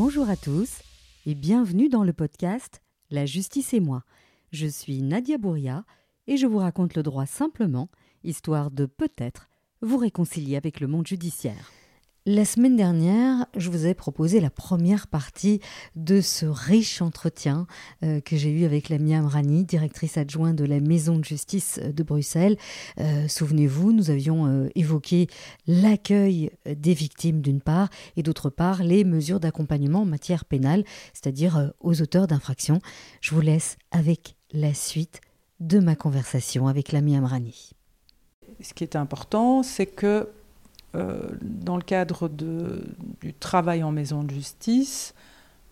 Bonjour à tous et bienvenue dans le podcast La justice et moi. Je suis Nadia Bouria et je vous raconte le droit simplement, histoire de peut-être vous réconcilier avec le monde judiciaire. La semaine dernière, je vous ai proposé la première partie de ce riche entretien euh, que j'ai eu avec Lamia Amrani, directrice adjointe de la Maison de justice de Bruxelles. Euh, souvenez-vous, nous avions euh, évoqué l'accueil des victimes d'une part et d'autre part les mesures d'accompagnement en matière pénale, c'est-à-dire aux auteurs d'infractions. Je vous laisse avec la suite de ma conversation avec Lamia Amrani. Ce qui est important, c'est que dans le cadre de, du travail en maison de justice,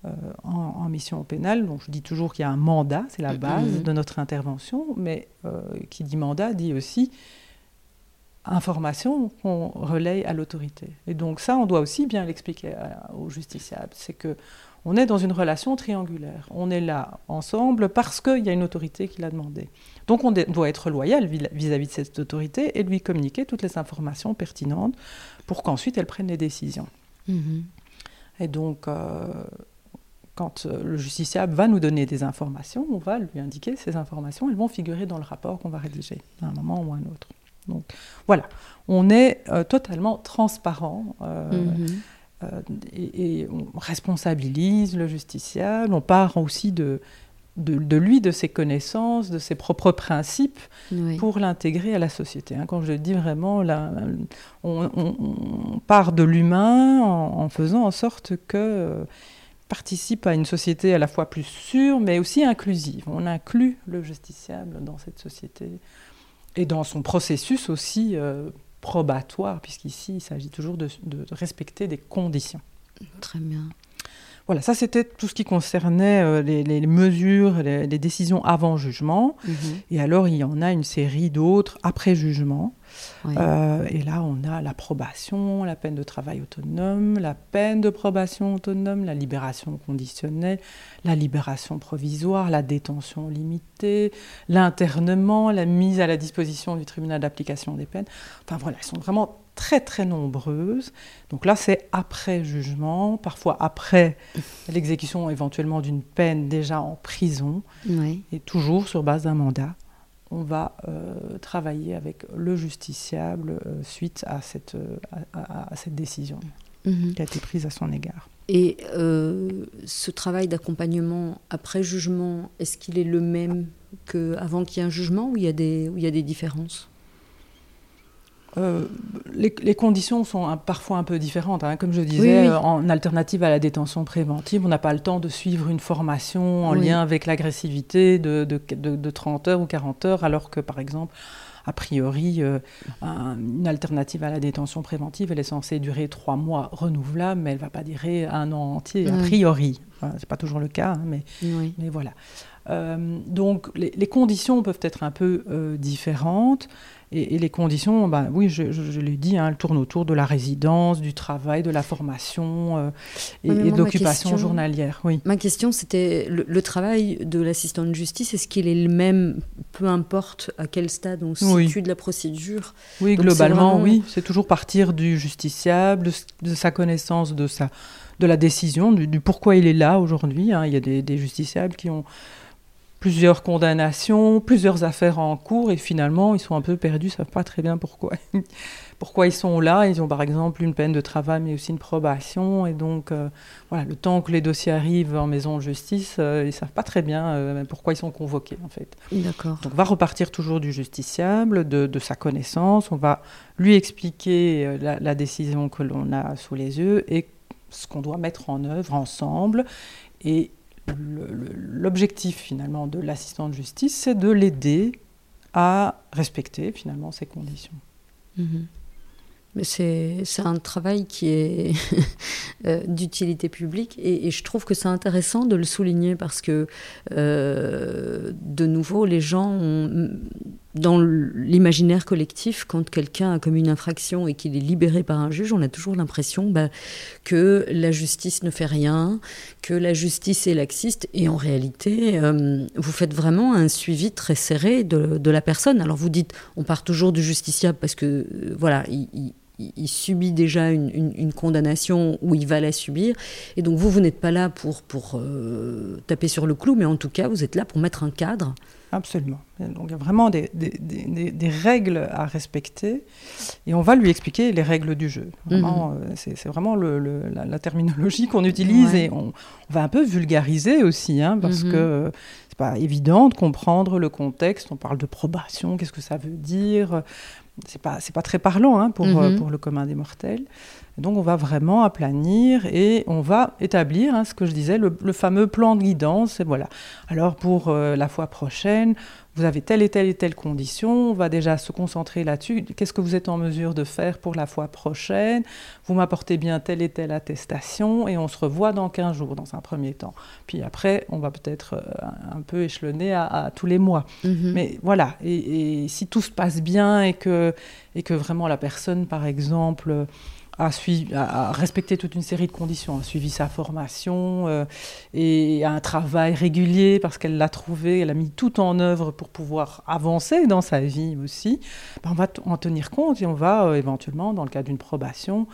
euh, en, mission pénale, donc je dis toujours qu'il y a un mandat, c'est la base mm-hmm. de notre intervention, mais euh, qui dit mandat dit aussi information qu'on relaye à l'autorité. Et donc ça, on doit aussi bien l'expliquer aux justiciables. C'est que on est dans une relation triangulaire. On est là ensemble parce qu'il y a une autorité qui l'a demandé. Donc on doit être loyal vis-à-vis de cette autorité et lui communiquer toutes les informations pertinentes pour qu'ensuite elle prenne les décisions. Mm-hmm. Et donc, euh, quand euh, le justiciable va nous donner des informations, on va lui indiquer ces informations. Elles vont figurer dans le rapport qu'on va rédiger à un moment ou à un autre. Donc voilà, on est euh, totalement transparent. Mm-hmm. Et, on responsabilise le justiciable, on part aussi de, de, lui, de ses connaissances, de ses propres principes, pour l'intégrer à la société. Hein. Quand je dis vraiment, là, on, part de l'humain en, faisant en sorte que euh, participe à une société à la fois plus sûre, mais aussi inclusive. On inclut le justiciable dans cette société et dans son processus aussi euh, probatoire, puisqu'ici, il s'agit toujours de, respecter des conditions. Très bien. Voilà, ça c'était tout ce qui concernait euh, les, mesures, les, décisions avant jugement. Mhm. Et alors il y en a une série d'autres après jugement. Euh, et là on a l'approbation, la peine de travail autonome, la peine de probation autonome, la libération conditionnelle, la libération provisoire, la détention limitée, l'internement, la mise à la disposition du tribunal d'application des peines. Enfin voilà, elles sont vraiment très très nombreuses. Donc là, c'est après jugement, parfois après l'exécution éventuellement d'une peine déjà en prison, et toujours sur base d'un mandat. On va euh, travailler avec le justiciable euh, suite à cette, euh, à, cette décision mhm. qui a été prise à son égard. Et ce travail d'accompagnement après jugement, est-ce qu'il est le même qu'avant qu'il y ait un jugement ou il y a des, où il y a des différences? Euh, les, conditions sont parfois un peu différentes. Hein. Comme je disais, euh, en alternative à la détention préventive, on n'a pas le temps de suivre une formation en lien avec l'agressivité de, de, 30 heures ou 40 heures, alors que, par exemple, a priori, euh, une alternative à la détention préventive, elle est censée durer trois mois renouvelables, mais elle ne va pas durer un an entier, a priori. Ce n'est pas toujours le cas, hein, mais, mais voilà. Donc les, les, conditions peuvent être un peu différentes. Et, les conditions, bah, oui, je, l'ai dit, hein, elles tournent autour de la résidence, du travail, de la formation euh, et, de l'occupation journalière. Oui. Ma question, c'était le, travail de l'assistant de justice, est-ce qu'il est le même, peu importe à quel stade on se situe de la procédure? Oui, globalement, oui. C'est toujours partir du justiciable, de, sa connaissance de, sa, de la décision, du, pourquoi il est là aujourd'hui. Hein. Il y a des, des justiciables qui ont plusieurs condamnations, plusieurs affaires en cours, et finalement, ils sont un peu perdus, ils ne savent pas très bien pourquoi. pourquoi ils sont là. Ils ont par exemple une peine de travail, mais aussi une probation. Et donc, euh, voilà, le temps que les dossiers arrivent en maison de justice, euh, ils ne savent pas très bien euh, pourquoi ils sont convoqués, en fait. D'accord. Donc, on va repartir toujours du justiciable, de, sa connaissance. On va lui expliquer la, la décision que l'on a sous les yeux et ce qu'on doit mettre en œuvre ensemble. Et l'objectif finalement de l'assistant de justice, c'est de l'aider à respecter finalement ces conditions. Mhm. Mais c'est un travail qui est euh, d'utilité publique et, je trouve que c'est intéressant de le souligner parce que euh, de nouveau les gens ont dans l'imaginaire collectif, quand quelqu'un a commis une infraction et qu'il est libéré par un juge, on a toujours l'impression bah, que la justice ne fait rien, que la justice est laxiste. Et en réalité, euh, vous faites vraiment un suivi très serré de, la personne. Alors vous dites, on part toujours du justiciable parce que, euh, voilà, il, il, subit déjà une, condamnation ou il va la subir. Et donc vous, vous n'êtes pas là pour, pour euh, taper sur le clou, mais en tout cas, vous êtes là pour mettre un cadre. Absolument. Donc il y a vraiment des, des, des, règles à respecter et on va lui expliquer les règles du jeu. Vraiment, mhm. euh, c'est vraiment le, la, terminologie qu'on utilise et on, va un peu vulgariser aussi, hein, parce mhm. que c'est pas évident de comprendre le contexte. On parle de probation, qu'est-ce que ça veut dire? C'est pas c'est pas très parlant hein, pour, euh, mhm. pour le commun des mortels. Donc on va vraiment aplanir et on va établir hein, ce que je disais le, fameux plan de guidance. Et voilà. Alors pour euh, la fois prochaine, vous avez telle et telle et telle condition, on va déjà se concentrer là-dessus. Qu'est-ce que vous êtes en mesure de faire pour la fois prochaine? Vous m'apportez bien telle et telle attestation et on se revoit dans 15 jours dans un premier temps. Puis après, on va peut-être euh, un peu échelonner à, tous les mois. Mhm. Mais voilà, et, et, si tout se passe bien et que, et que vraiment la personne, par exemple, a, suivi, a, respecté toute une série de conditions, a suivi sa formation euh, et a un travail régulier parce qu'elle l'a trouvé, elle a mis tout en œuvre pour pouvoir avancer dans sa vie aussi, ben on va en tenir compte et on va euh, éventuellement, dans le cas d'une probation,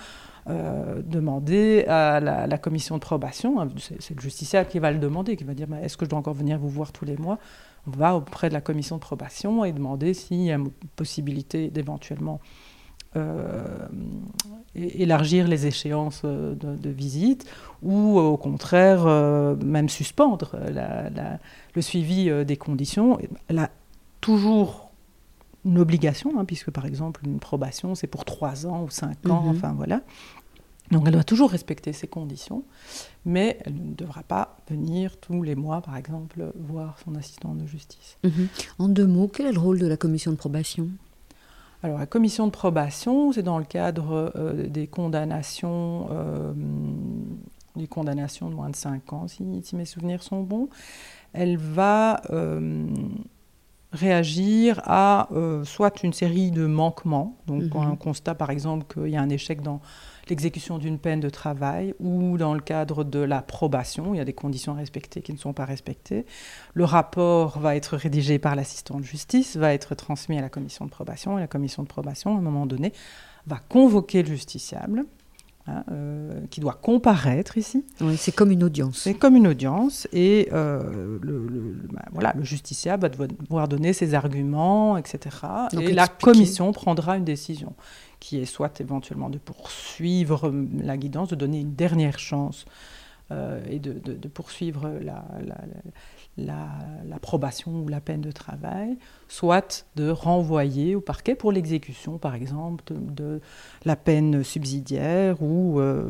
euh, demander à la, commission de probation, hein, c'est le justiciable qui va le demander, qui va dire est-ce que je dois encore venir vous voir tous les mois? On va auprès de la commission de probation et demander s'il y a une possibilité d'éventuellement élargir les échéances euh, de, visite ou au contraire euh, même suspendre le suivi des conditions. Elle a toujours une obligation, hein, puisque par exemple une probation c'est pour trois ans ou cinq ans, mhm. enfin voilà. Donc elle doit toujours respecter ces conditions, mais elle ne devra pas venir tous les mois, par exemple, voir son assistant de justice. Mhm. En deux mots, quel est le rôle de la commission de probation? Alors, la commission de probation, c'est dans le cadre euh, des condamnations, euh, des condamnations de moins de 5 ans, si, mes souvenirs sont bons. Elle va euh, réagir à soit une série de manquements, donc quand on constate par exemple qu'il y a un échec dans l'exécution d'une peine de travail ou dans le cadre de la probation, il y a des conditions à respecter qui ne sont pas respectées. Le rapport va être rédigé par l'assistant de justice, va être transmis à la commission de probation et la commission de probation, à un moment donné, va convoquer le justiciable. Hein, euh, qui doit comparaître ici. Oui, c'est comme une audience. C'est comme une audience et euh, le, bah, voilà, le justiciable va devoir donner ses arguments, etc. et la commission prendra une décision qui est soit éventuellement de poursuivre la guidance, de donner une dernière chance euh, et de, poursuivre la, l'approbation ou la peine de travail, soit de renvoyer au parquet pour l'exécution, par exemple, de, la peine subsidiaire ou euh,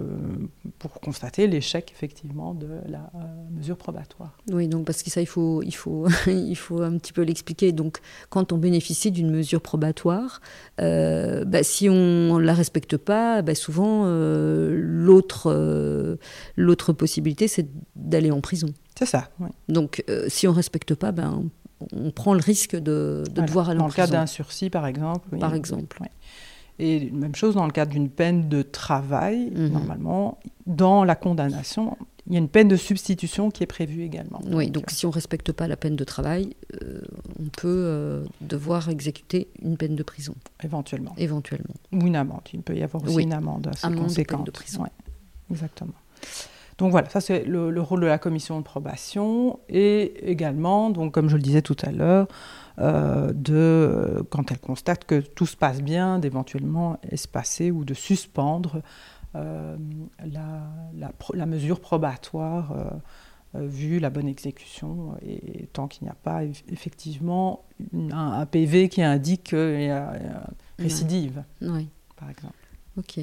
pour constater l'échec effectivement de la euh, mesure probatoire. Oui, donc parce que ça, il faut, il faut, il faut un petit peu l'expliquer. Donc, quand on bénéficie d'une mesure probatoire, euh, bah, si on ne la respecte pas, bah, souvent l'autre, l'autre possibilité, c'est d'aller en prison. C'est ça. Donc, si on ne respecte pas, ben, on, prend le risque de, de devoir aller en prison. Dans le cas d'un sursis, par exemple. par exemple. Et même chose dans le cadre d'une peine de travail, mhm. normalement, dans la condamnation, il y a une peine de substitution qui est prévue également. Oui, donc, si on ne respecte pas la peine de travail, euh, on peut euh, devoir exécuter une peine de prison. Éventuellement. Éventuellement. Ou une amende. Il peut y avoir aussi une amende assez amende conséquente. de prison. exactement. Donc voilà, ça c'est le, rôle de la commission de probation et également, donc comme je le disais tout à l'heure, euh, de quand elle constate que tout se passe bien, d'éventuellement espacer ou de suspendre euh, la, mesure probatoire euh, vu la bonne exécution et, tant qu'il n'y a pas effectivement un, PV qui indique qu'il y a récidive, oui. par exemple. Ok.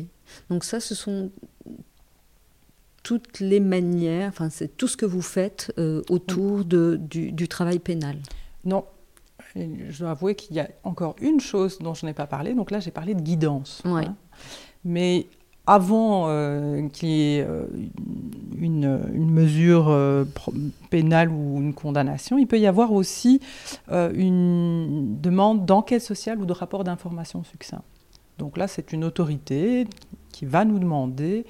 Donc ça, ce sont toutes les manières, enfin c'est tout ce que vous faites euh, autour de, du, travail pénal. Non, je dois avouer qu'il y a encore une chose dont je n'ai pas parlé. Donc là, j'ai parlé de guidance. Hein. Mais avant euh, qu'il y ait euh, une, une, mesure pénale ou une condamnation, il peut y avoir aussi une demande d'enquête sociale ou de rapport d'information succinct. Donc là, c'est une autorité qui va nous demander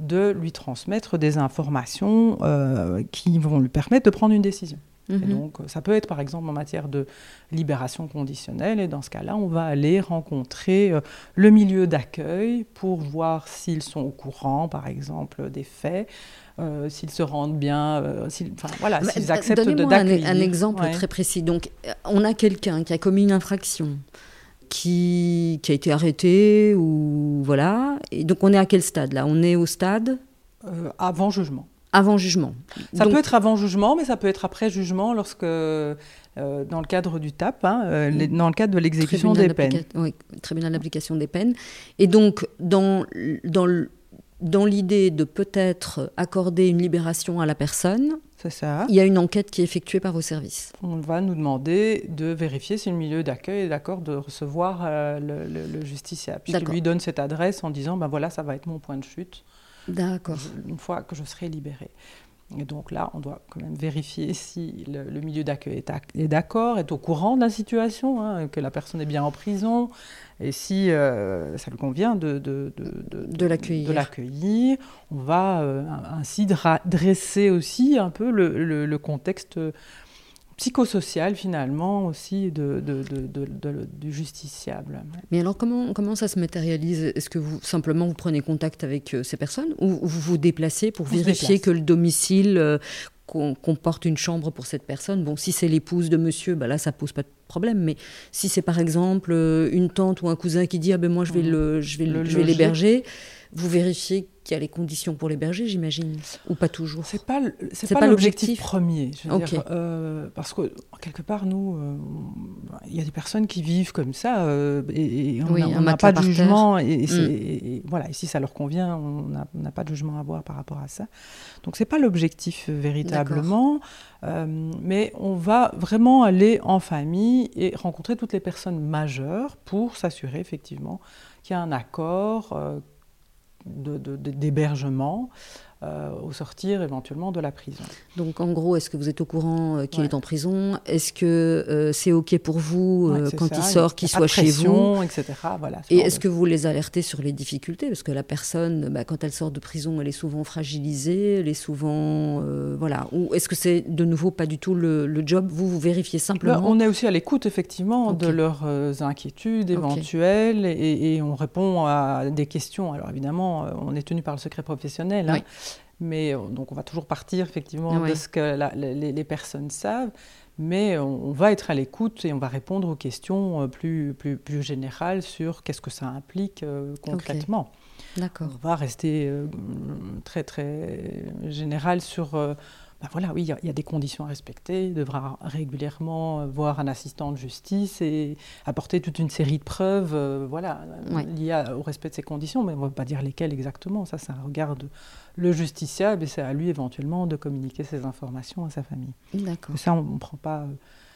de lui transmettre des informations euh, qui vont lui permettre de prendre une décision. Et Mhm. donc, ça peut être par exemple en matière de libération conditionnelle, et dans ce cas-là, on va aller rencontrer euh, le milieu d'accueil pour voir s'ils sont au courant, par exemple, des faits, euh, s'ils se rendent bien, euh, s'ils, voilà, s'ils acceptent de, Donnez-moi un, d'accueillir. un exemple Ouais. très précis. Donc, euh, on a quelqu'un qui a commis une infraction, qui, qui a été arrêté, ou voilà. Et donc, on est à quel stade là? On est au stade? Euh, avant jugement. avant jugement. Ça Donc, peut être avant jugement, mais ça peut être après jugement lorsque, euh, dans le cadre du TAP, hein, euh, les- dans le cadre de l'exécution des peines. oui, tribunal d'application des peines. Et donc, dans, dans, l- dans l'idée de peut-être accorder une libération à la personne, C'est ça. il y a une enquête qui est effectuée par vos services. On va nous demander de vérifier si le milieu d'accueil est d'accord de recevoir euh, le, le- le justiciable. D'accord. lui donne cette adresse en disant ben voilà, ça va être mon point de chute D'accord. je- une fois que je serai libéré. Et donc là, on doit quand même vérifier si le, le milieu d'accueil est, ac- est d'accord, est au courant de la situation, hein, que la personne est bien en prison, et si euh, ça lui convient de, de, de, De l'accueillir. On va euh, ainsi dresser aussi un peu le, le- le contexte psychosocial finalement aussi de, du justiciable. Mais alors, comment, comment ça se matérialise? Est-ce que vous simplement vous prenez contact avec euh, ces personnes ou vous vous déplacez pour On vérifier que le domicile euh, comporte une chambre pour cette personne? Bon, si c'est l'épouse de monsieur, bah là, ça pose pas de problème. Mais si c'est par exemple euh, une tante ou un cousin qui dit Ah ben moi, je vais Mhm. le- je vais l'héberger, vous vérifiez qu'il y a les conditions pour l'héberger, j'imagine Ou pas toujours C'est pas c'est pas, pas l'objectif premier. Je veux Ok. dire, euh, parce que quelque part nous, euh, il y a des personnes qui vivent comme ça euh, et, et on Oui, n'a- pas de jugement et, Mm. et- voilà. Et si ça leur convient, on n'a pas de jugement à avoir par rapport à ça. Donc c'est pas l'objectif véritablement, mais on va vraiment aller en famille et rencontrer toutes les personnes majeures pour s'assurer effectivement qu'il y a un accord euh, de- de- de- d'hébergement euh, au sortir éventuellement de la prison. Donc en gros, est-ce que vous êtes au courant euh, qu'il Ouais. est en prison? Est-ce que euh, c'est OK pour vous Ouais, quand ça, il sort qu'il soit chez vous? etc. Voilà, Et est-ce de- que vous les alertez sur les difficultés? Parce que la personne, bah, quand elle sort de prison, elle est souvent fragilisée, elle est souvent... voilà. Ou est-ce que c'est de nouveau pas du tout le, le job? Vous, vous vérifiez Là, simplement? on est aussi à l'écoute effectivement de leurs inquiétudes éventuelles et, et on répond à des questions. Alors évidemment, on est tenu par le secret professionnel, hein. Mais euh, donc on va toujours partir effectivement Ouais. de ce que la- les, les personnes savent. Mais on, on va être à l'écoute et on va répondre aux questions euh, plus, plus, plus générales sur qu'est-ce que ça implique euh, concrètement. D'accord. On va rester euh, très très général sur. Ben voilà, oui, il y a- il y, a des conditions à respecter. Il devra régulièrement euh, voir un assistant de justice et apporter toute une série de preuves, euh, voilà, euh, liées au respect de ces conditions. Mais on ne va pas dire lesquelles exactement. Ça, ça regarde le justiciable et c'est à lui éventuellement de communiquer ces informations à sa famille. D'accord. Ça, on ne prend pas, euh,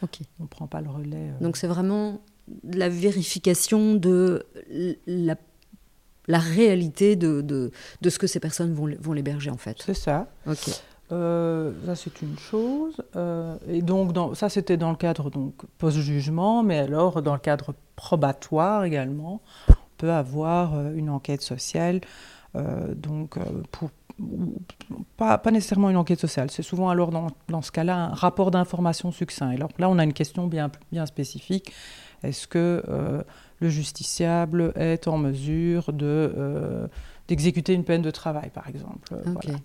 Ok. on prend pas le relais. euh. Donc c'est vraiment la vérification de la, la réalité de, de, de ce que ces personnes vont, vont l'héberger en fait. c'est ça. Ok. Euh, ça, c'est une chose. Euh, et donc, dans, ça, c'était dans le cadre donc, post-jugement, mais alors, dans le cadre probatoire également, on peut avoir euh, une enquête sociale. donc, pour, pas, pas nécessairement une enquête sociale, c'est souvent alors, dans, dans ce cas-là, un rapport d'information succinct. Et alors là, on a une question bien, bien spécifique. Est-ce que le justiciable est en mesure de, d'exécuter une peine de travail, par exemple? Voilà.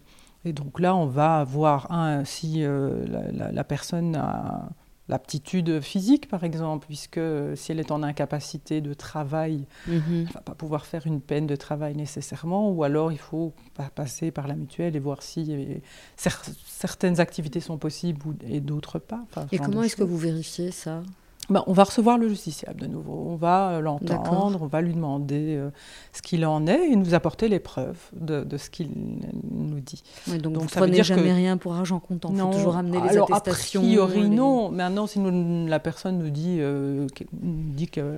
Et donc là, on va voir un, si euh, la, la- la personne a l'aptitude physique, par exemple, puisque si elle est en incapacité de travail, Mhm. elle ne va pas pouvoir faire une peine de travail nécessairement, ou alors il faut pa- passer par la mutuelle et voir si euh, cer- certaines activités sont possibles ou- et d'autres pas. Enfin, Et comment est-ce que vous vérifiez ça? Ben, on va recevoir le justiciable de nouveau. On va euh, l'entendre, on va lui demander euh, ce qu'il en est et nous apporter les preuves de, de ce qu'il nous dit. Donc, Donc, vous ça veut prenez dire jamais que- rien pour argent comptant. Il faut toujours amener les alors, attestations. A priori, les- non. Maintenant, si nous- la personne nous dit, euh, nous dit que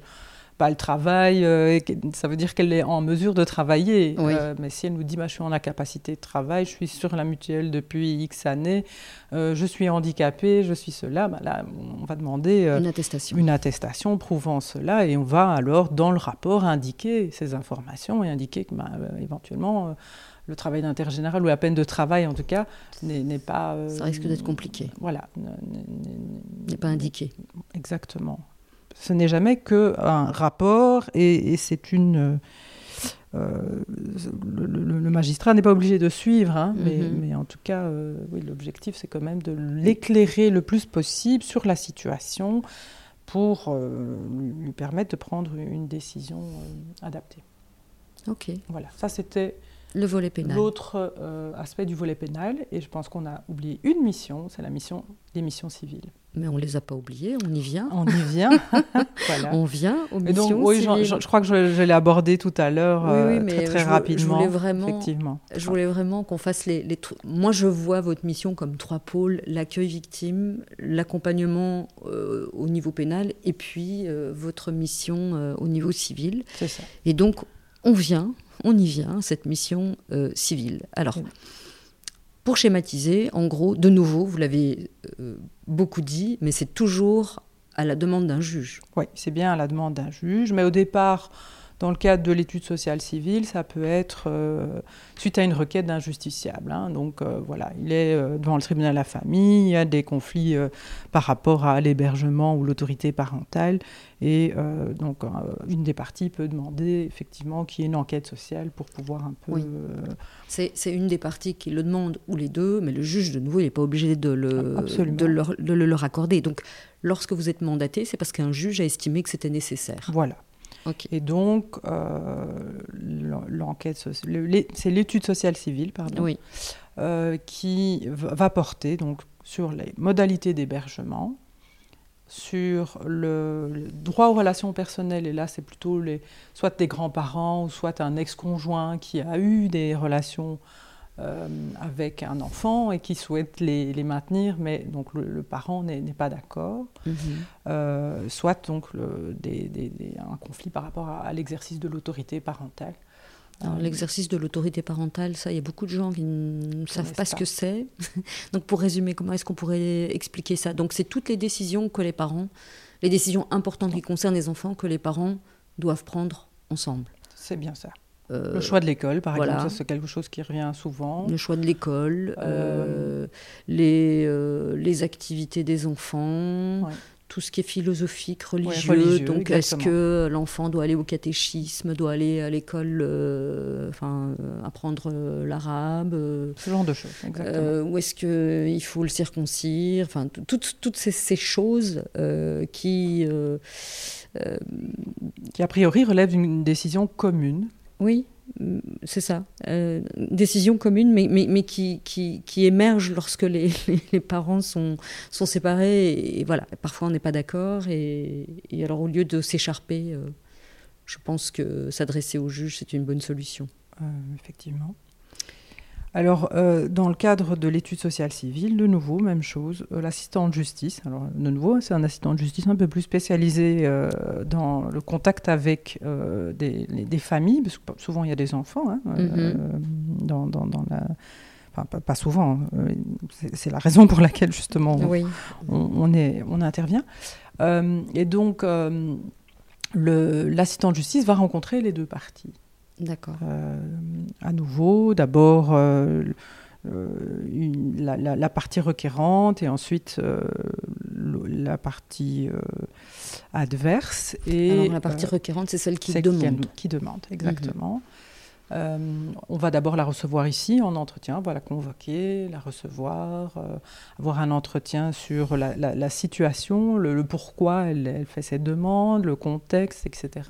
bah, elle travaille, euh, ça veut dire qu'elle est en mesure de travailler. Oui. Euh, mais si elle nous dit, bah, je suis en incapacité de travail, je suis sur la mutuelle depuis X années, euh, je suis handicapée, je suis cela, bah, là, on va demander Une attestation. une attestation prouvant cela et on va alors dans le rapport indiquer ces informations et indiquer que bah, éventuellement le travail d'intérêt général ou la peine de travail en tout cas n'est pas. Euh, ça risque d'être compliqué. Voilà. N'est pas indiqué. Exactement. Ce n'est jamais qu'un rapport et, c'est une. Euh, le, magistrat n'est pas obligé de suivre, hein, mais, mm-hmm. mais, en tout cas, euh, oui, l'objectif c'est quand même de l'éclairer le plus possible sur la situation pour lui permettre de prendre une décision adaptée. Ok. Voilà, ça c'était le volet pénal. L'autre euh, aspect du volet pénal, et je pense qu'on a oublié une mission, c'est la mission des missions civiles. Mais on ne les a pas oubliées, on y vient. On y vient. On vient aux missions oui, civiles. Je, je, crois que je, l'ai abordé tout à l'heure euh, très, très rapidement. Je voulais vraiment, effectivement. Je voulais vraiment qu'on fasse les, les, Moi, je vois votre mission comme trois pôles l'accueil victime, l'accompagnement euh, au niveau pénal, et puis votre mission au niveau civil. C'est ça. Et donc, on vient, on y vient, cette mission euh, civile. Alors, pour schématiser, en gros, de nouveau, vous l'avez euh, beaucoup dit, mais c'est toujours à la demande d'un juge. Oui, c'est bien à la demande d'un juge, mais au départ, dans le cadre de l'étude sociale civile, ça peut être euh, suite à une requête d'un justiciable. Hein. Donc euh, voilà, il est euh, devant le tribunal de la famille, il y a des conflits par rapport à l'hébergement ou l'autorité parentale. Et donc une des parties peut demander effectivement qu'il y ait une enquête sociale pour pouvoir un peu... Oui. C'est une des parties qui le demande, ou les deux, mais le juge, de nouveau, il n'est pas obligé de le, de, leur, de le leur accorder. Donc lorsque vous êtes mandaté, c'est parce qu'un juge a estimé que c'était nécessaire. Voilà. Et donc, euh, l'enquête, c'est l'étude sociale civile, pardon, euh, qui va porter donc sur les modalités d'hébergement, sur le, droit aux relations personnelles, et là c'est plutôt les, soit des grands-parents, ou soit un ex-conjoint qui a eu des relations euh, avec un enfant et qui souhaite les, maintenir, mais donc le, parent n'est pas d'accord, mhm. euh, soit donc un conflit par rapport à, l'exercice de l'autorité parentale. L'exercice de l'autorité parentale, ça, il y a beaucoup de gens qui ne savent pas ce que c'est. donc pour résumer, comment est-ce qu'on pourrait expliquer ça? Donc c'est toutes les décisions que les parents, les décisions importantes qui concernent les enfants que les parents doivent prendre ensemble. C'est bien ça le choix de l'école, par exemple, c'est quelque chose qui revient souvent. Le choix de l'école, euh, les, euh, les activités des enfants, tout ce qui est philosophique, religieux. donc, est-ce que l'enfant doit aller au catéchisme, doit aller à l'école, euh, enfin, apprendre l'arabe Ce genre de choses, exactement. ou est-ce qu'il faut le circoncire Enfin, toutes, toutes ces, ces choses qui... qui, a priori, relèvent d'une décision commune oui, c'est ça. Euh, décision commune, mais, mais, qui, qui, émerge lorsque les, les, parents sont, sont séparés. Et, voilà, parfois on n'est pas d'accord. Et, alors, au lieu de s'écharper, euh, je pense que s'adresser au juge, c'est une bonne solution. Euh, effectivement. Alors, euh, dans le cadre de l'étude sociale civile, de nouveau, même chose, euh, l'assistant de justice. Alors, de nouveau, c'est un assistant de justice un peu plus spécialisé euh, dans le contact avec des, familles, parce que souvent il y a des enfants hein, mm-hmm. dans, la. Enfin, pas, souvent, hein, c'est la raison pour laquelle justement on, est, on intervient. et donc, l'assistant de justice va rencontrer les deux parties. D'accord. Euh, à nouveau, d'abord euh, euh, la, partie requérante et ensuite la partie adverse. Et, Alors la partie requérante, c'est celle qui demande. Qui, demande, exactement. on va d'abord la recevoir ici en entretien, voilà, convoquer, la recevoir, avoir un entretien sur la, situation, le, pourquoi elle, elle, fait cette demande, le contexte, etc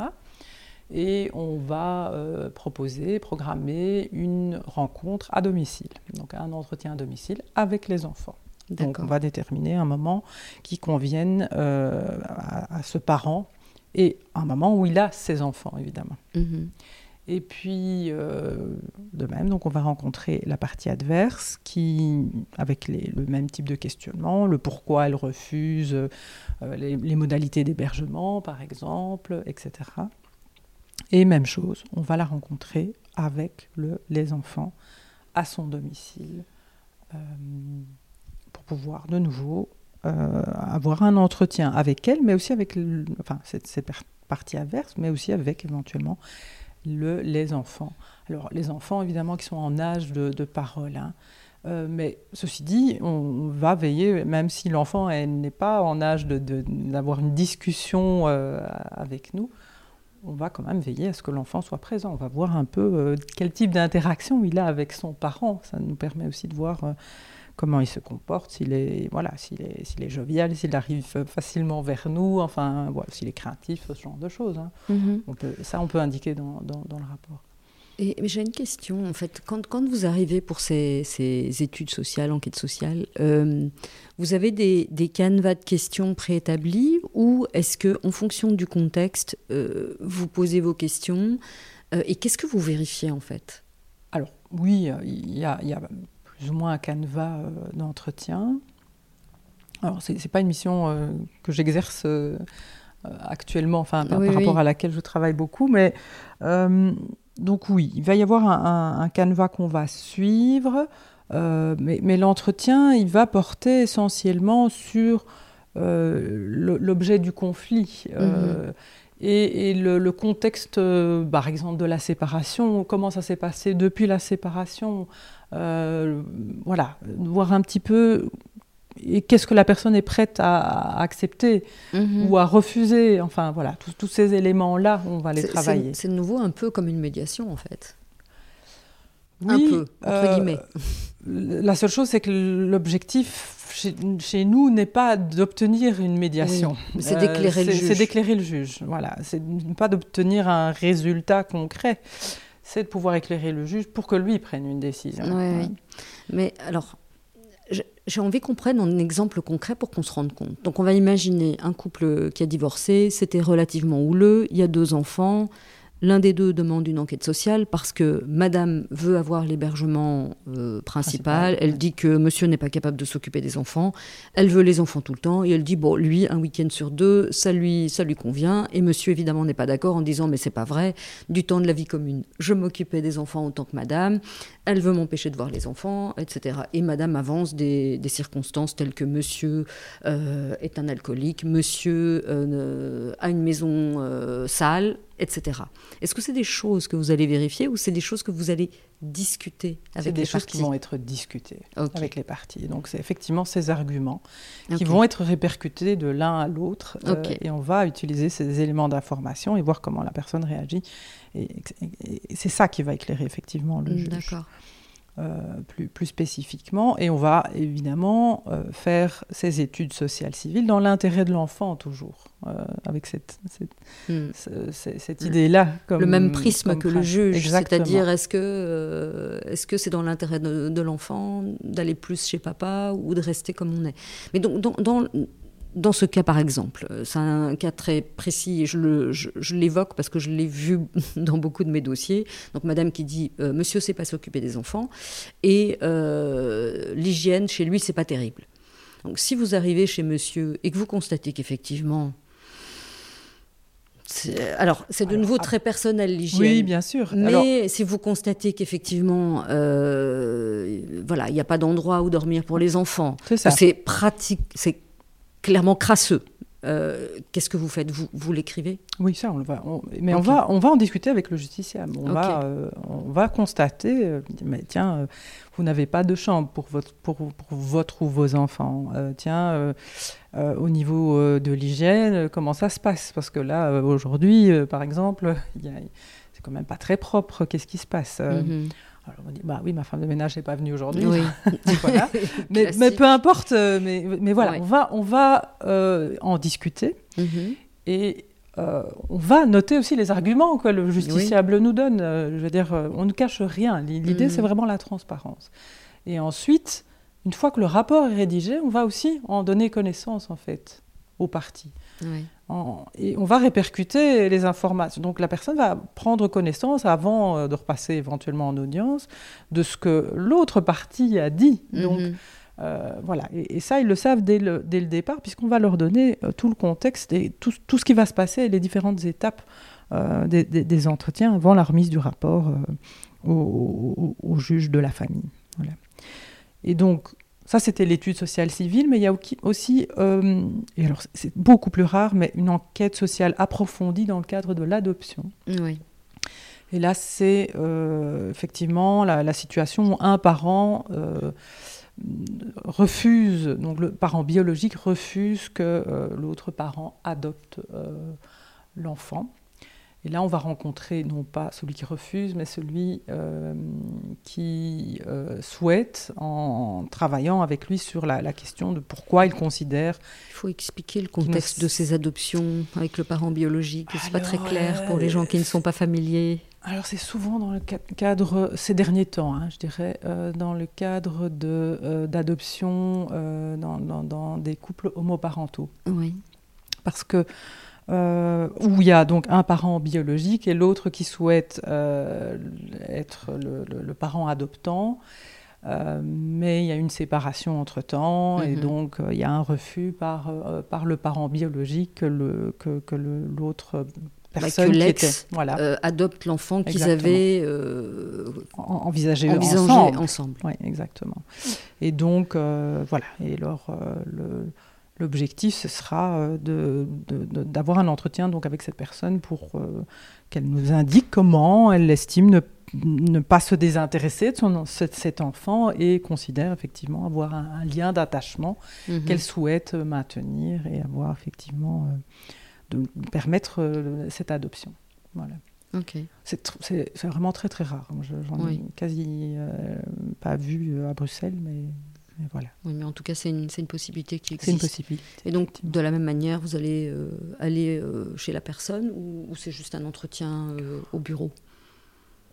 et on va euh, proposer, programmer une rencontre à domicile, donc un entretien à domicile avec les enfants. Donc on va déterminer un moment qui convienne euh, à, ce parent et un moment où il a ses enfants, évidemment. Mhm. Et puis, euh, de même, donc on va rencontrer la partie adverse qui, avec le même type de questionnement, le pourquoi elle refuse, les, les, modalités d'hébergement, par exemple, etc. Et même chose, on va la rencontrer avec le, les enfants à son domicile euh, pour pouvoir de nouveau euh, avoir un entretien avec elle, mais aussi avec enfin, cette, cette, partie inverse, mais aussi avec éventuellement le, les enfants. Alors, les enfants, évidemment, qui sont en âge de, parole. Hein. Euh, mais ceci dit, on va veiller, même si l'enfant n'est pas en âge d'avoir une discussion avec nous, on va quand même veiller à ce que l'enfant soit présent. On va voir un peu euh, quel type d'interaction il a avec son parent. Ça nous permet aussi de voir comment il se comporte, s'il est, voilà, s'il est, s'il est jovial, s'il arrive facilement vers nous, enfin, voilà, s'il est craintif, ce genre de choses. Hein. Mm-hmm. on peut, ça, on peut indiquer dans, dans, le rapport. Et j'ai une question, en fait, quand, quand vous arrivez pour ces, ces études sociales, enquêtes sociales, euh, vous avez des, des, canevas de questions préétablis ou est-ce que, en fonction du contexte, euh, vous posez vos questions euh, et qu'est-ce que vous vérifiez en fait? Alors oui, il y a, y a plus ou moins un canevas d'entretien. Alors, ce n'est pas une mission que j'exerce actuellement, enfin, par, rapport à laquelle je travaille beaucoup, mais donc oui, il va y avoir un, canevas qu'on va suivre, mais, l'entretien, il va porter essentiellement sur l'objet du conflit. Mhm. Et, le, contexte, par exemple, de la séparation, comment ça s'est passé depuis la séparation, euh, voilà, voir un petit peu qu'est-ce que la personne est prête à, accepter mhm. ou à refuser? Enfin, voilà, tous ces éléments-là, on va les travailler. C'est de nouveau un peu comme une médiation, en fait. un peu, entre euh, guillemets. La seule chose, c'est que l'objectif chez, nous n'est pas d'obtenir une médiation. c'est d'éclairer le juge. C'est d'éclairer le juge, voilà. C'est pas d'obtenir un résultat concret c'est de pouvoir éclairer le juge pour que lui prenne une décision. Oui, Mais alors, j'ai envie qu'on prenne un exemple concret pour qu'on se rende compte. Donc on va imaginer un couple qui a divorcé, c'était relativement houleux, il y a deux enfants, L'un des deux demande une enquête sociale parce que madame veut avoir l'hébergement euh, principal. Elle dit que monsieur n'est pas capable de s'occuper des enfants. Elle veut les enfants tout le temps. Et elle dit, bon, lui, un week-end sur deux, ça lui, ça lui convient. Et monsieur, évidemment, n'est pas d'accord en disant, mais c'est pas vrai. Du temps de la vie commune, je m'occupais des enfants autant que madame. Elle veut m'empêcher de voir les enfants, etc. Et madame avance des, circonstances telles que monsieur euh, est un alcoolique, monsieur euh, a une maison sale, etc. Est-ce que c'est des choses que vous allez vérifier ou c'est des choses que vous allez discuter avec les parties C'est des choses qui vont être discutées avec les parties. Donc c'est effectivement ces arguments qui vont être répercutés de l'un à l'autre euh, et on va utiliser ces éléments d'information et voir comment la personne réagit. Et, c'est ça qui va éclairer effectivement le juge. D'accord. Euh, plus, plus, spécifiquement. Et on va évidemment euh, faire ces études sociales civiles dans l'intérêt de l'enfant toujours, euh, avec cette, cette, hmm. cette idée-là. Le même prisme que le juge, c'est-à-dire est-ce que est-ce que c'est dans l'intérêt de, l'enfant d'aller plus chez papa ou de rester comme on est? Mais donc dans, dans dans ce cas, par exemple, euh, c'est un cas très précis et je, l'évoque parce que je l'ai vu dans beaucoup de mes dossiers. Donc, madame qui dit euh, Monsieur sait pas s'occuper des enfants et euh, l'hygiène chez lui, c'est pas terrible. Donc, si vous arrivez chez monsieur et que vous constatez qu'effectivement. Alors, c'est de nouveau très personnel l'hygiène. Oui, bien sûr. Mais si vous constatez qu'effectivement, voilà, il n'y a pas d'endroit où dormir pour les enfants, c'est pratique, c'est clairement crasseux. Euh, qu'est-ce que vous faites? Vous, vous l'écrivez? Oui, ça, on le va. mais on, va, on va en discuter avec le justiciable. On, va, euh, on va constater, euh, mais tiens, vous n'avez pas de chambre pour votre, pour, pour votre ou vos enfants. tiens, au niveau de l'hygiène, comment ça se passe? Parce que là, aujourd'hui, par exemple, c'est quand même pas très propre. Qu'est-ce qui se passe? Mhm. Alors on dit, bah oui, ma femme de ménage n'est pas venue aujourd'hui. mais, mais, peu importe, euh, mais, mais voilà, on va, on va euh, en discuter mhm. et euh, on va noter aussi les arguments que le justiciable nous donne. je veux dire, on ne cache rien. L'idée, mhm. c'est vraiment la transparence. Et ensuite, une fois que le rapport est rédigé, on va aussi en donner connaissance, en fait, aux parties. Oui et on va répercuter les informations. Donc la personne va prendre connaissance avant euh, de repasser éventuellement en audience de ce que l'autre partie a dit. Mhm. Donc euh, voilà, et, ça ils le savent dès le, dès le départ puisqu'on va leur donner euh, tout le contexte et tout, tout, ce qui va se passer et les différentes étapes des, des, entretiens avant la remise du rapport au, au, juge de la famille. Voilà. Et donc ça, c'était l'étude sociale civile, mais il y a aussi, euh, et alors c'est beaucoup plus rare, mais une enquête sociale approfondie dans le cadre de l'adoption. Oui. Et là, c'est effectivement la, situation où un parent refuse, donc le parent biologique refuse que l'autre parent adopte l'enfant. Et là, on va rencontrer non pas celui qui refuse, mais celui euh, qui euh, souhaite, en travaillant avec lui sur la, question de pourquoi il considère. Il faut expliquer le contexte de ces adoptions avec le parent biologique. C'est pas très clair pour les gens qui ne sont pas familiers. Alors c'est souvent dans le cadre, ces derniers temps, hein, je dirais, euh, dans le cadre d'adoption dans, dans, dans, des couples homoparentaux. Oui. Parce que euh, où il y a donc un parent biologique et l'autre qui souhaite euh, être le, parent adoptant. Euh, mais il y a une séparation entre-temps et mhm. donc il y a un refus par, par le parent biologique que, le, que, que l'autre bah, personne qui était, voilà. adopte l'enfant qu'ils avaient envisagé, envisagé, ensemble. Oui, exactement. Et donc, voilà. Et alors, le L'objectif, ce sera euh, d'avoir un entretien donc, avec cette personne pour euh, qu'elle nous indique comment elle estime ne, pas se désintéresser de son, cet enfant et considère effectivement avoir un, lien d'attachement mhm. qu'elle souhaite maintenir et avoir effectivement euh, de permettre cette adoption. Voilà. C'est vraiment très très rare. J'en ai quasi pas vu à Bruxelles, mais voilà. Oui, mais en tout cas, c'est une, une, possibilité qui existe. C'est une possibilité. Et donc, de la même manière, vous allez euh, aller euh, chez la personne ou, c'est juste un entretien euh, au bureau?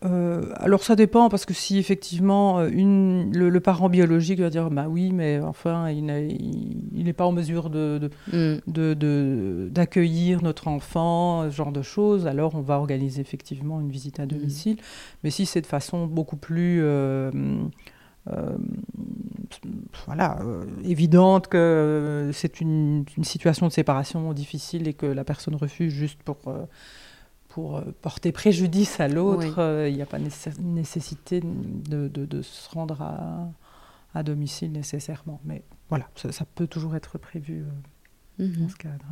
Alors ça dépend parce que si effectivement une, le, parent biologique va dire bah oui mais enfin il n'est pas en mesure de, mm. d'accueillir notre enfant ce genre de choses alors on va organiser effectivement une visite à mm. domicile mais si c'est de façon beaucoup plus voilà, euh, évidente que euh, c'est une, situation de séparation difficile et que la personne refuse juste pour, pour porter préjudice à l'autre, il n'y a pas nécessité de, de, se rendre à, à, domicile nécessairement. Mais voilà, ça, peut toujours être prévu mhm. dans ce cadre.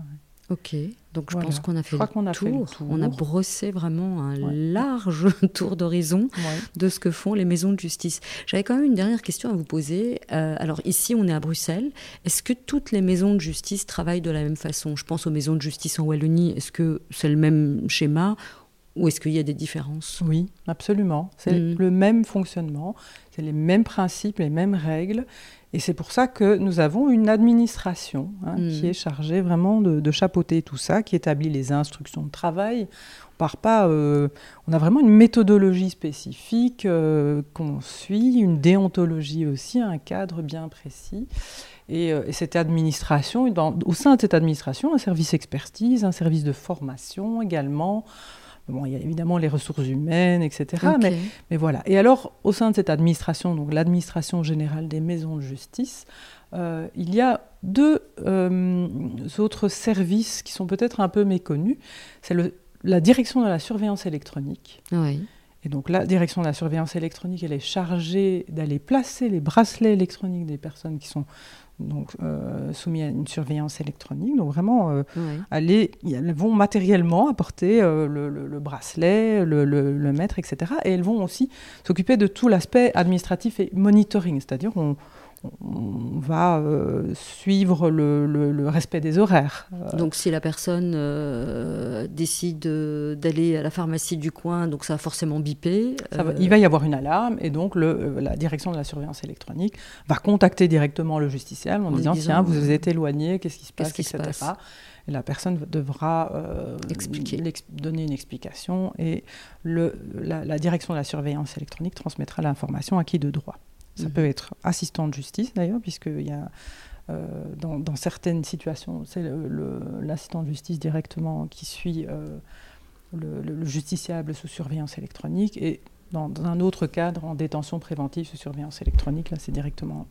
Ok, donc je pense qu'on a, fait, le tour. On a brossé vraiment un large tour d'horizon de ce que font les maisons de justice. J'avais quand même une dernière question à vous poser. Euh, alors ici, on est à Bruxelles. Est-ce que toutes les maisons de justice travaillent de la même façon? Je pense aux maisons de justice en Wallonie. Est-ce que c'est le même schéma ou est-ce qu'il y a des différences? Oui, absolument. C'est mm. le même fonctionnement, c'est les mêmes principes, les mêmes règles. Et c'est pour ça que nous avons une administration hein, qui hmm. est chargée vraiment de, chapeauter tout ça, qui établit les instructions de travail. On part pas, euh, on a vraiment une méthodologie spécifique euh, qu'on suit, une déontologie aussi, un cadre bien précis. Et, euh, cette administration, au sein de cette administration, un service expertise, un service de formation également. Bon, il y a évidemment les ressources humaines, etc. Mais, mais, voilà. Et alors, au sein de cette administration, donc l'administration générale des maisons de justice, euh, il y a deux euh, autres services qui sont peut-être un peu méconnus. C'est la direction de la surveillance électronique. Oui. Et donc la direction de la surveillance électronique, elle est chargée d'aller placer les bracelets électroniques des personnes qui sont donc euh, soumis à une surveillance électronique. Donc vraiment, euh, aller, elles vont matériellement apporter euh, le, bracelet, le, le, mètre, etc. Et elles vont aussi s'occuper de tout l'aspect administratif et monitoring, c'est-à-dire on, on va euh, suivre le, respect des horaires. Euh, donc si la personne euh, décide d'aller à la pharmacie du coin, donc ça va forcément biper. il va y avoir une alarme et donc le, la direction de la surveillance électronique va contacter directement le justiciable en, disant, tiens, vous vous êtes éloigné, qu'est-ce qui se passe, etc. Et la personne devra donner une explication et le, la direction de la surveillance électronique transmettra l'information à qui de droit. Ça mhm. peut être assistant de justice d'ailleurs, puisqu'il y a euh, dans, certaines situations, c'est l'assistant de justice directement qui suit euh, le, justiciable sous surveillance électronique. Et dans, un autre cadre, en détention préventive sous surveillance électronique, là c'est directement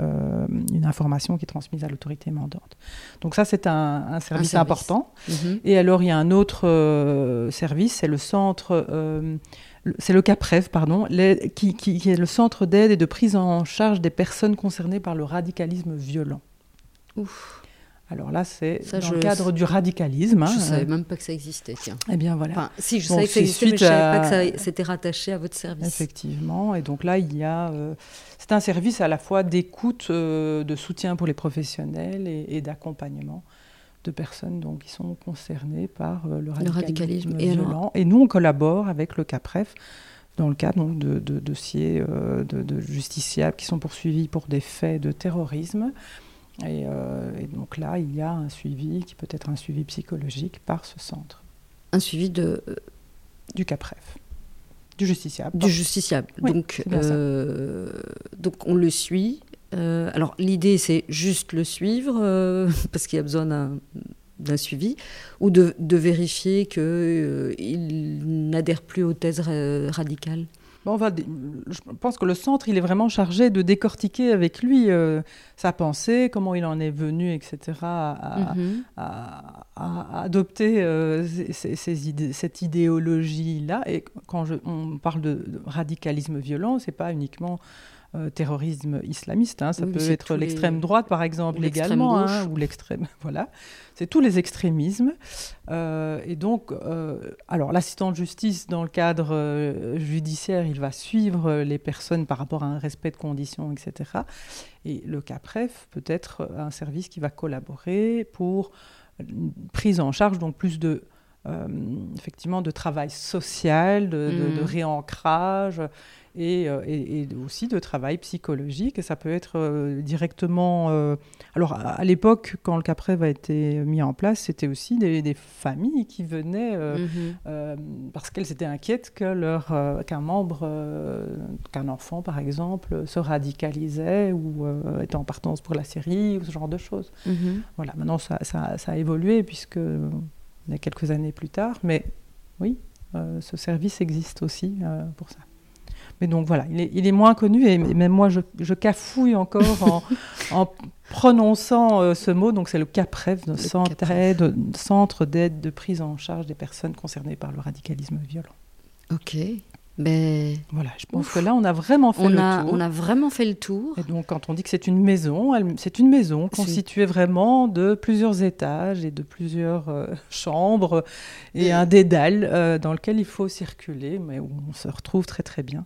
euh, une information qui est transmise à l'autorité mandante. Donc ça, c'est un, service important. Mhm. Et alors, il y a un autre service, c'est le centre c'est le CAPREV, pardon, qui, est le centre d'aide et de prise en charge des personnes concernées par le radicalisme violent. Alors là, c'est dans je- le cadre du radicalisme. Je hein. ne savais même pas que ça existait, tiens. Eh bien voilà. Enfin, si, je savais que ça c'est existait, mais je suite savais à- pas que ça c'était rattaché à votre service. Effectivement. Et donc là, il y a. euh, c'est un service à la fois d'écoute, euh, de soutien pour les professionnels et, et d'accompagnement de personnes donc, qui sont concernées par euh, le radicalisme, radicalisme. Et violent. Et nous, on collabore avec le CAPREF dans le cadre donc, de, de dossiers de, de justiciables qui sont poursuivis pour des faits de terrorisme. Et, euh, et donc là, il y a un suivi qui peut être un suivi psychologique par ce centre Un suivi de, du CAPREF, du justiciable. du justiciable. Oui, donc, euh, donc, on le suit. Euh, alors, l'idée, c'est juste le suivre, euh, parce qu'il y a besoin d'un suivi, ou de, de vérifier qu'il n'adhère plus aux thèses ra- radicales. On va je pense que le centre, il est vraiment chargé de décortiquer avec lui euh, sa pensée, comment il en est venu, etc., à, Mhm. à- à- à adopter euh, ces- ces- ces idées- cette idéologie-là. Et quand je- on parle de, de radicalisme violent, c'est pas uniquement euh, terrorisme islamiste, hein, ça Oui, peut être les- l'extrême droite, par exemple, ou l'extrême également, hein, ou l'extrême, voilà. C'est tous les extrémismes. Euh, et donc, euh, alors l'assistant de justice, dans le cadre judiciaire, il va suivre les personnes par rapport à un respect de conditions, etc. Et le CAPREF peut être un service qui va collaborer pour une prise en charge, donc plus de effectivement de travail social, de, de- de Mhm. réancrage et, euh, et- et aussi de travail psychologique. Et ça peut être euh, directement. euh, alors à, à l'époque, quand le CAPREV a été mis en place, c'était aussi des, des familles qui venaient euh, Mhm. parce qu'elles étaient inquiètes que leur, qu'un membre, qu'un enfant par exemple, se radicalisait ou était en partance pour la Syrie ou ce genre de choses. Mhm. Voilà, maintenant ça, ça- ça a évolué puisque on est quelques années plus tard, mais oui, ce service existe aussi pour ça. Mais donc voilà, il est, il est moins connu et même moi je, je cafouille encore en, en prononçant euh, ce mot. Donc c'est le CAPREV, le centre centre d'aide de prise en charge des personnes concernées par le radicalisme violent. Ok. Ben, Voilà, je pense Ouf. que là on a vraiment fait on, le a, tour. on a vraiment fait le tour. Et donc, quand on dit que c'est une maison, c'est une maison constituée vraiment de plusieurs étages et de plusieurs euh, chambres et Et- un dédale euh, dans lequel il faut circuler, mais où on se retrouve très très bien.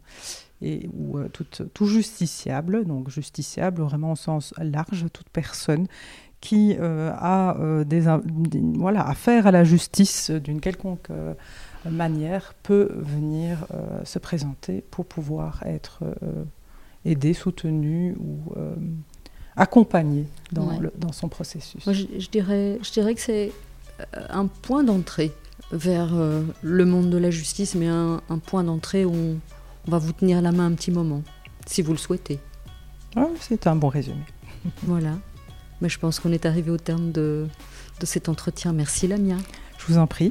Et où euh, tout, tout justiciable, donc justiciable vraiment au sens large, toute personne qui a des, des- voilà, affaire à la justice d'une quelconque manière peut venir euh, se présenter pour pouvoir être euh, aidé, soutenu ou euh, accompagné dans, Ouais. le- dans son processus. Moi, je, je dirais, je dirais que c'est un point d'entrée vers le monde de la justice, mais un, un point d'entrée où on, on va vous tenir la main un petit moment, si vous le souhaitez. Ah, c'est un bon résumé. Voilà. Mais je pense qu'on est arrivé au terme de, de cet entretien. Merci Lamia. Je vous en prie.